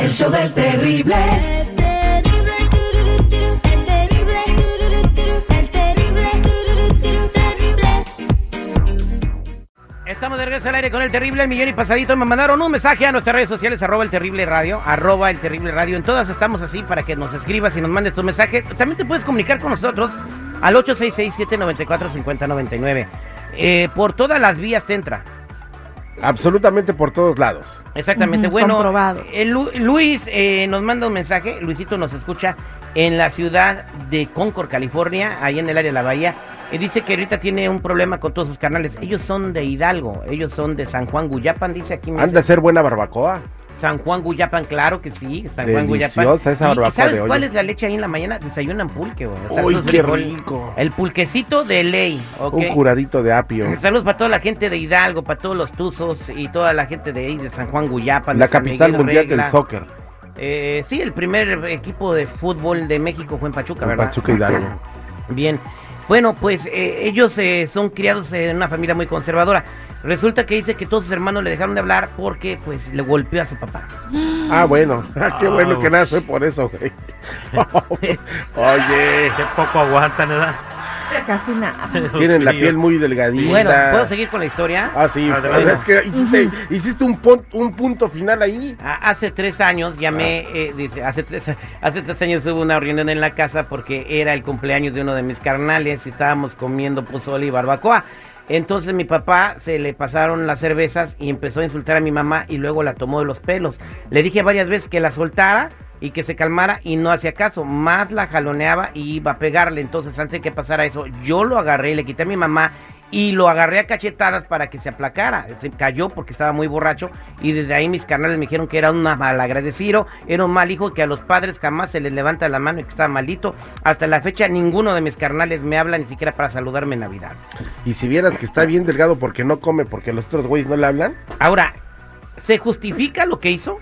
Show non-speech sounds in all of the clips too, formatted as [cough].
El show del terrible. Estamos de regreso al aire con el terrible el millón y pasadito. Me mandaron un mensaje a nuestras redes sociales, arroba el terrible radio, arroba el terrible radio. En todas estamos así para que nos escribas y nos mandes tu mensaje. También te puedes comunicar con nosotros al 866-794-5099. Eh, por todas las vías te entra. Absolutamente por todos lados. Exactamente. Bueno, comprobado. eh, Lu- Luis eh, nos manda un mensaje. Luisito nos escucha en la ciudad de Concord, California, ahí en el área de la bahía. Y dice que ahorita tiene un problema con todos sus carnales. Ellos son de Hidalgo, ellos son de San Juan Guyapan, dice aquí. me Han dice. de ser buena barbacoa. San Juan Guyapan, claro que sí, San Juan Deliciosa esa ¿Y- y barbacoa ¿Sabes de cuál es la leche ahí en la mañana? Desayunan pulque, güey. O sea, Uy, qué rico. El pulquecito de ley, ¿ok? Un curadito de apio. [laughs] Saludos para toda la gente de Hidalgo, para todos los tuzos y toda la gente de ahí, de San Juan Guyapan. La capital mundial Regla. del soccer. Eh, sí, el primer equipo de fútbol de México fue en Pachuca, En ¿verdad? Pachuca Hidalgo. Bien. Bueno, pues eh, ellos eh, son criados en una familia muy conservadora. Resulta que dice que todos sus hermanos le dejaron de hablar porque pues le golpeó a su papá. [gasps] Ah, bueno. [laughs] Qué bueno que nada fue por eso, güey. [laughs] Oye, Qué poco aguantan, ¿verdad? Casi nada. [laughs] tienen la piel muy delgadita. Bueno, ¿puedo seguir con la historia? Ah, sí. Adelante. Es que hiciste, hiciste un, pon- un punto final ahí. A- Hace tres años llamé, Ah. eh, dice, hace tres, hace tres años hubo una reunión en la casa porque era el cumpleaños de uno de mis carnales y estábamos comiendo pozole y barbacoa. Entonces mi papá se le pasaron las cervezas y empezó a insultar a mi mamá y luego la tomó de los pelos. Le dije varias veces que la soltara y que se calmara y no hacía caso. Más la jaloneaba y iba a pegarle. Entonces antes de que pasara eso, yo lo agarré, le quité a mi mamá y lo agarré a cachetadas para que se aplacara. Se cayó porque estaba muy borracho y desde ahí mis carnales me dijeron que era un malagradecido, era un mal hijo que a los padres jamás se les levanta la mano y que estaba maldito. Hasta la fecha ninguno de mis carnales me habla ni siquiera para saludarme en Navidad. Y si vieras que está bien delgado porque no come, porque los otros güeyes no le hablan. Ahora, ¿se justifica lo que hizo?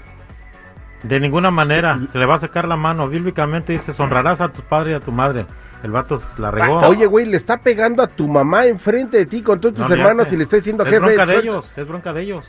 De ninguna manera. Se le va a sacar la mano. Bíblicamente dice, honrarás a tu padre y a tu madre. El vato se la regó. Oye, güey, le está pegando a tu mamá enfrente de ti con todos tus hermanos y le está diciendo Es jefe. bronca de ellos, es bronca de ellos.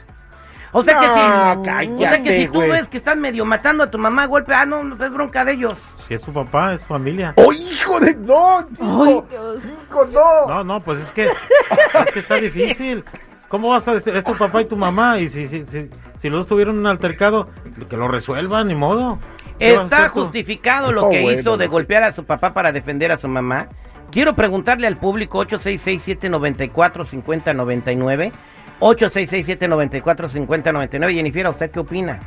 O sea que si, o cállate, sea que si tú güey. ves que están medio matando a tu mamá a golpe, ah, no, no, es bronca de ellos. Si es su papá, es su familia. ¡Oh, hijo de... No, hijo! Ay, Dios. Hijo, no! No, no, pues es que, es que está difícil. ¿Cómo vas a decir, es tu papá y tu mamá? Y si, si, si, si los dos tuvieron un altercado, que lo resuelvan, ni modo. ¿Qué vas a ¿Está justificado lo No, que bueno, hizo de golpear a su papá para defender a su mamá? Quiero preguntarle al público 866-794-5099. 866-794-5099. Jennifer, ¿a ¿usted qué opina?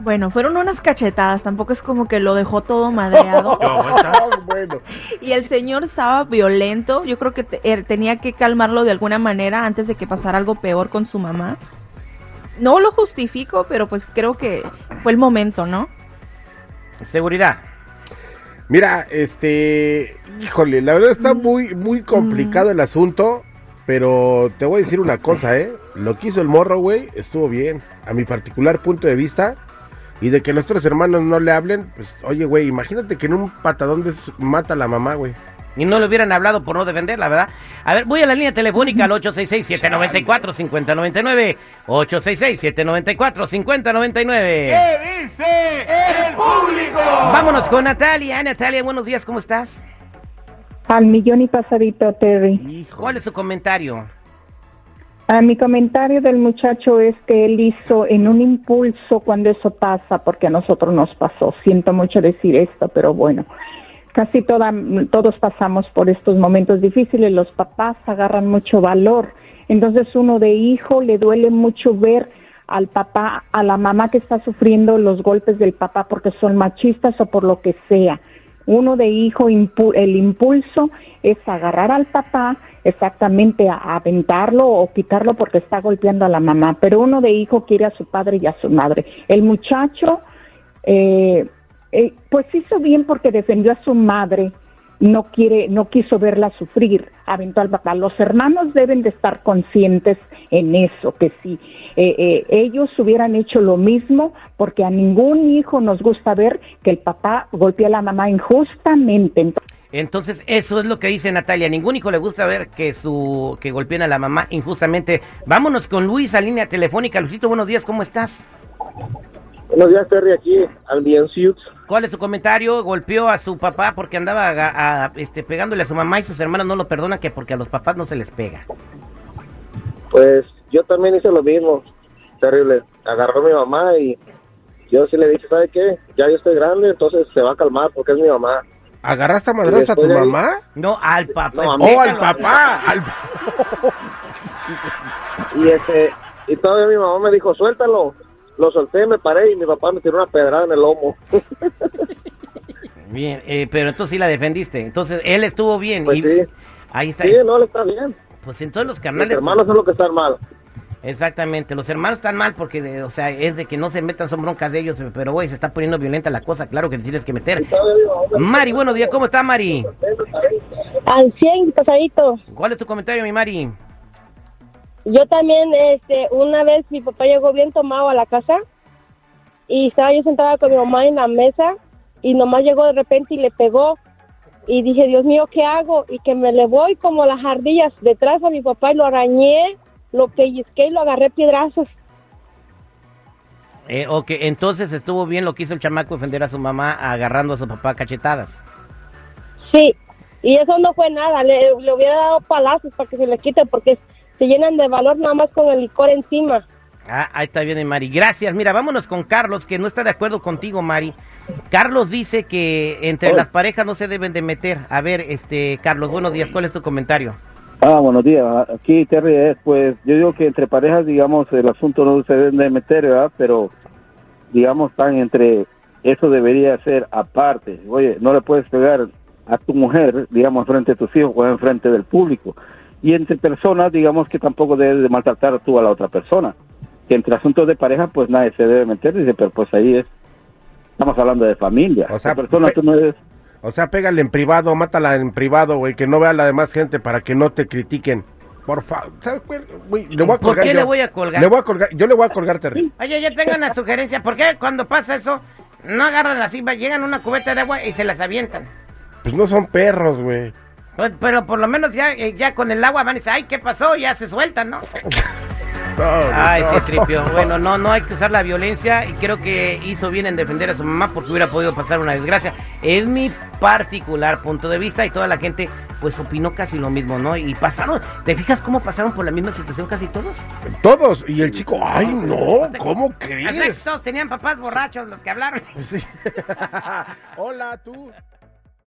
Bueno, fueron unas cachetadas, tampoco es como que lo dejó todo madreado. [laughs] [laughs] Y el señor estaba violento, yo creo que te- eh, tenía que calmarlo de alguna manera antes de que pasara algo peor con su mamá. No lo justifico, pero pues creo que fue el momento, ¿no? Seguridad. Mira, este, híjole, la verdad está muy, muy complicado el asunto, pero te voy a decir una cosa, ¿eh? Lo que hizo el morro, güey, estuvo bien, a mi particular punto de vista, y de que nuestros hermanos no le hablen, pues, oye, güey, imagínate que en un patadón mata a la mamá, güey. Y no le hubieran hablado por no defenderla, ¿verdad? A ver, voy a la línea telefónica al 866-794-5099. 866-794-5099. dice el público? Vámonos con Natalia. Natalia, buenos días, ¿cómo estás? Al millón y pasadito, Terry. Hijo. ¿Cuál es su comentario? A mi comentario del muchacho es que él hizo en un impulso cuando eso pasa, porque a nosotros nos pasó. Siento mucho decir esto, pero bueno, casi toda, todos pasamos por estos momentos difíciles. Los papás agarran mucho valor. Entonces uno de hijo le duele mucho ver al papá, a la mamá que está sufriendo los golpes del papá porque son machistas o por lo que sea. Uno de hijo, el impulso es agarrar al papá, exactamente a, a aventarlo o quitarlo porque está golpeando a la mamá, pero uno de hijo quiere a su padre y a su madre. El muchacho, eh, eh, pues hizo bien porque defendió a su madre, no quiere, no quiso verla sufrir, aventó al papá. Los hermanos deben de estar conscientes en eso, que si eh, eh, ellos hubieran hecho lo mismo, porque a ningún hijo nos gusta ver que el papá golpea a la mamá injustamente. Entonces, eso es lo que dice Natalia. Ningún hijo le gusta ver que su que golpeen a la mamá injustamente. Vámonos con Luis a línea telefónica. Luisito, buenos días, ¿cómo estás? Buenos días, Terry, aquí, al Bien Suits. ¿Cuál es su comentario? Golpeó a su papá porque andaba a- a- este, pegándole a su mamá y sus hermanos no lo perdonan que porque a los papás no se les pega. Pues yo también hice lo mismo. Terrible. Agarró a mi mamá y yo sí le dije, ¿sabe qué? Ya yo estoy grande, entonces se va a calmar porque es mi mamá. ¿Agarraste a madrazo a tu de mamá? No, al papá. No, a mí. ¡Oh, al papá! Al... [laughs] Y este, y todavía mi mamá me dijo, suéltalo. Lo solté, me paré y mi papá me tiró una pedrada en el lomo. [laughs] Bien, eh, pero entonces sí la defendiste. Entonces él estuvo bien. Pues y sí. Ahí está. Sí, no, le está bien. Pues entonces los Los carnales. hermanos son los que están mal. Exactamente, los hermanos están mal porque, de- o sea, es de que no se metan, son broncas de ellos, pero güey, se está poniendo violenta la cosa, claro que te tienes que meter. Mari, buenos días, ¿cómo está Mari? Al 100 pasadito. ¿Cuál es tu comentario, mi Mari? Yo también, este, una vez mi papá llegó bien tomado a la casa y estaba yo sentada con mi mamá en la mesa y nomás llegó de repente y le pegó y dije, Dios mío, ¿qué hago? Y que me le voy como las ardillas detrás a mi papá y lo arañé, lo pellizqué y lo agarré piedrazos. Eh, ok, entonces estuvo bien lo que hizo el chamaco defender a su mamá agarrando a su papá cachetadas. Sí, y eso no fue nada, le, le hubiera dado palazos para que se le quite porque se llenan de valor nada más con el licor encima. Ah, ahí está bien, Mari. Gracias. Mira, vámonos con Carlos, que no está de acuerdo contigo, Mari. Carlos dice que entre las parejas no se deben de meter. A ver, este, Carlos, buenos días. ¿Cuál es tu comentario? Ah, buenos días. Aquí Terry es, pues yo digo que entre parejas, digamos, el asunto no se debe de meter, ¿verdad? Pero, digamos, están entre, eso debería ser aparte. Oye, no le puedes pegar a tu mujer, digamos, frente a tus hijos o en frente del público. Y entre personas, digamos que tampoco debes de maltratar tú a la otra persona. Que entre asuntos de pareja, pues nadie se debe meter, dice, pero pues ahí es, estamos hablando de familia. O sea, persona pe- tú no eres... O sea, pégale en privado, mátala en privado, güey, que no vea la demás gente para que no te critiquen. Por favor, Le voy a ¿Por colgar qué yo. le voy a colgar? Le voy a colgar, yo le voy a colgar, Terry. Oye, yo tengo una sugerencia. ¿Por qué cuando pasa eso no agarran así, va- llegan a una cubeta de agua y se las avientan? Pues no son perros, güey. Pues, pero por lo menos ya, eh, ya con el agua van y dicen, ay, ¿qué pasó? Ya se sueltan, ¿no? [laughs] Ay, sí, tripio. Bueno, no, no hay que usar la violencia y creo que hizo bien en defender a su mamá porque hubiera podido pasar una desgracia. Es mi particular punto de vista y toda la gente pues opinó casi lo mismo, ¿no? Y pasaron, ¿te fijas cómo pasaron por la misma situación casi todos? Todos. Y el chico, ay, no, ¿cómo crees? todos tenían papás borrachos los que hablaron. Sí. [laughs] Hola, tú.